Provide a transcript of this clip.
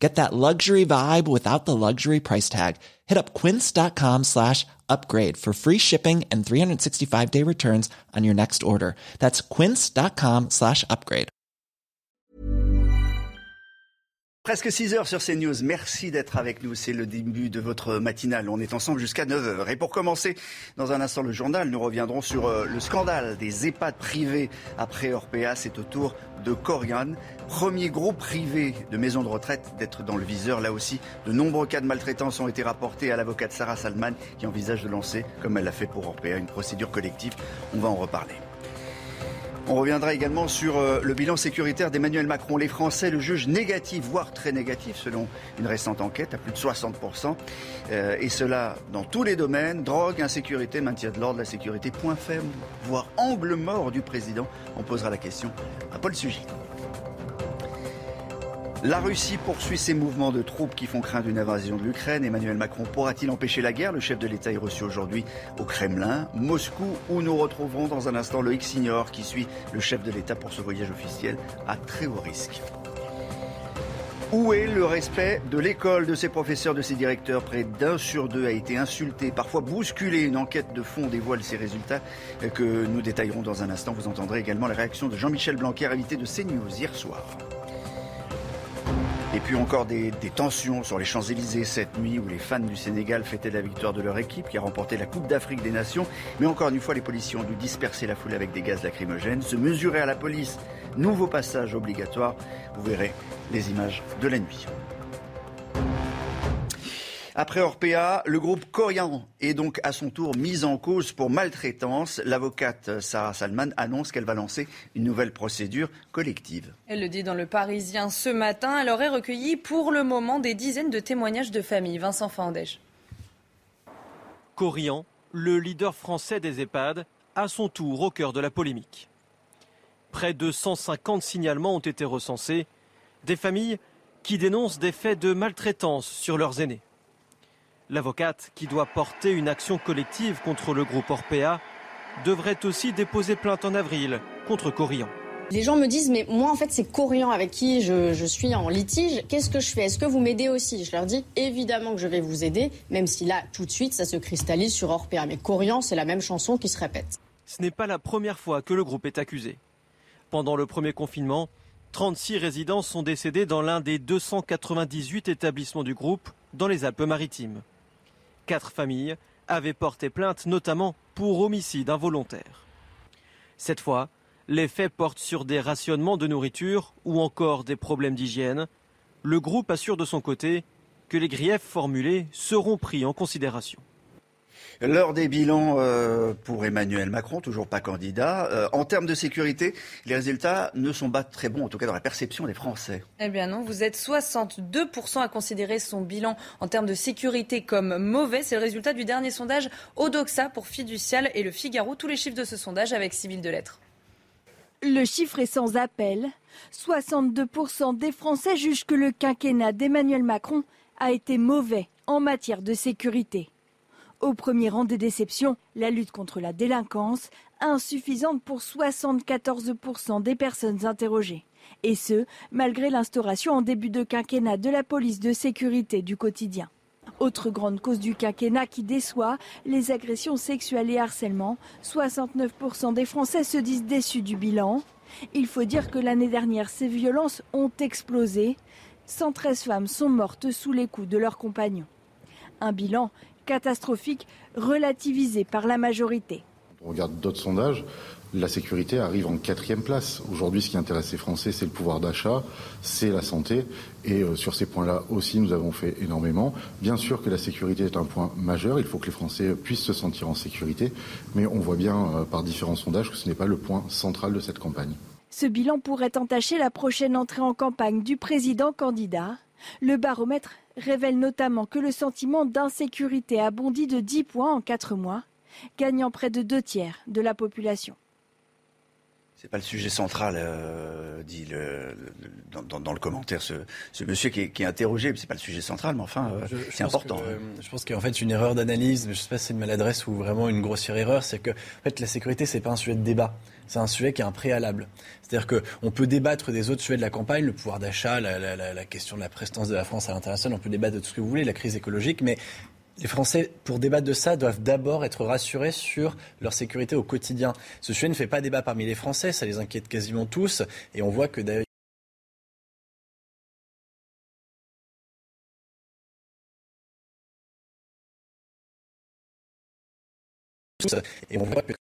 Get that luxury vibe without the luxury price tag. Hit up quince.com slash upgrade for free shipping and 365 day returns on your next order. That's quince.com slash upgrade. Presque 6 heures sur CNews. Merci d'être avec nous. C'est le début de votre matinale. On est ensemble jusqu'à 9 heures. Et pour commencer, dans un instant, le journal, nous reviendrons sur euh, le scandale des EHPAD privés après Orpea. C'est au tour de Corian, premier groupe privé de maisons de retraite d'être dans le viseur. Là aussi, de nombreux cas de maltraitance ont été rapportés à l'avocate Sarah Salman qui envisage de lancer, comme elle l'a fait pour Orpea, une procédure collective. On va en reparler. On reviendra également sur euh, le bilan sécuritaire d'Emmanuel Macron. Les Français le jugent négatif, voire très négatif, selon une récente enquête, à plus de 60%. Euh, et cela dans tous les domaines, drogue, insécurité, maintien de l'ordre, la sécurité, point faible, voire angle mort du président. On posera la question à Paul Sugy. La Russie poursuit ses mouvements de troupes qui font craindre une invasion de l'Ukraine. Emmanuel Macron pourra-t-il empêcher la guerre? Le chef de l'État est reçu aujourd'hui au Kremlin, Moscou, où nous retrouverons dans un instant Loïc Signor qui suit le chef de l'État pour ce voyage officiel à très haut risque. Où est le respect de l'école, de ses professeurs, de ses directeurs? Près d'un sur deux a été insulté, parfois bousculé. Une enquête de fond dévoile ces résultats que nous détaillerons dans un instant. Vous entendrez également la réaction de Jean-Michel Blanquer, invité de CNews hier soir. Et puis encore des, tensions sur les Champs-Élysées cette nuit où les fans du Sénégal fêtaient la victoire de leur équipe qui a remporté la Coupe d'Afrique des Nations. Mais encore une fois, les policiers ont dû disperser la foule avec des gaz lacrymogènes, se mesurer à la police. Nouveau passage obligatoire. Vous verrez les images de la nuit. Après Orpea, le groupe Corian est donc à son tour mis en cause pour maltraitance. L'avocate Sarah Salman annonce qu'elle va lancer une nouvelle procédure collective. Elle le dit dans Le Parisien ce matin. Elle aurait recueilli pour le moment des dizaines de témoignages de familles. Vincent Fandège. Corian, le leader français des EHPAD, à son tour au cœur de la polémique. Près de 150 signalements ont été recensés. Des familles qui dénoncent des faits de maltraitance sur leurs aînés. L'avocate, qui doit porter une action collective contre le groupe Orpea, devrait aussi déposer plainte en avril contre Corian. Les gens me disent, mais moi en fait c'est Corian avec qui je, suis en litige, qu'est-ce que je fais? Est-ce que vous m'aidez aussi? Je leur dis, évidemment que je vais vous aider, même si là tout de suite ça se cristallise sur Orpea. Mais Corian, c'est la même chanson qui se répète. Ce n'est pas la première fois que le groupe est accusé. Pendant le premier confinement, 36 résidents sont décédés dans l'un des 298 établissements du groupe dans les Alpes-Maritimes quatre familles avaient porté plainte notamment pour homicide involontaire. Cette fois, les faits portent sur des rationnements de nourriture ou encore des problèmes d'hygiène. Le groupe assure de son côté que les griefs formulés seront pris en considération. L'heure des bilans euh, pour Emmanuel Macron, toujours pas candidat. Euh, en termes de sécurité, les résultats ne sont pas très bons, en tout cas dans la perception des Français. Eh bien non, vous êtes 62% à considérer son bilan en termes de sécurité comme mauvais. C'est le résultat du dernier sondage Odoxa pour Fiducial et le Figaro. Tous les chiffres de ce sondage avec Civil de Lettres. Le chiffre est sans appel. 62% des Français jugent que le quinquennat d'Emmanuel Macron a été mauvais en matière de sécurité. Au premier rang des déceptions, la lutte contre la délinquance, insuffisante pour 74% des personnes interrogées. Et ce, malgré l'instauration en début de quinquennat de la police de sécurité du quotidien. Autre grande cause du quinquennat qui déçoit, les agressions sexuelles et harcèlement. 69% des Français se disent déçus du bilan. Il faut dire que l'année dernière, ces violences ont explosé. 113 femmes sont mortes sous les coups de leurs compagnons. Un bilan catastrophique relativisé par la majorité. On regarde d'autres sondages, la sécurité arrive en quatrième place. Aujourd'hui, ce qui intéresse les Français, c'est le pouvoir d'achat, c'est la santé. Et euh, sur ces points-là aussi, nous avons fait énormément. Bien sûr que la sécurité est un point majeur. Il faut que les Français puissent se sentir en sécurité. Mais on voit bien euh, par différents sondages que ce n'est pas le point central de cette campagne. Ce bilan pourrait entacher la prochaine entrée en campagne du président candidat. Le baromètre révèle notamment que le sentiment d'insécurité a bondi de 10 points en 4 mois, gagnant près de deux tiers de la population. C'est pas le sujet central, euh, dit le, dans, le commentaire ce, monsieur qui est, qui est interrogé. C'est pas le sujet central, mais enfin, euh, c'est important. Hein. je pense qu'en fait, une erreur d'analyse, je sais pas si c'est une maladresse ou vraiment une grossière erreur, c'est que en fait, la sécurité, c'est pas un sujet de débat. C'est un sujet qui est un préalable. C'est-à-dire qu'on peut débattre des autres sujets de la campagne, le pouvoir d'achat, la, la, question de la prestance de la France à l'international, on peut débattre de tout ce que vous voulez, la crise écologique, mais les Français, pour débattre de ça, doivent d'abord être rassurés sur leur sécurité au quotidien. Ce sujet ne fait pas débat parmi les Français, ça les inquiète quasiment tous, et on voit que d'ailleurs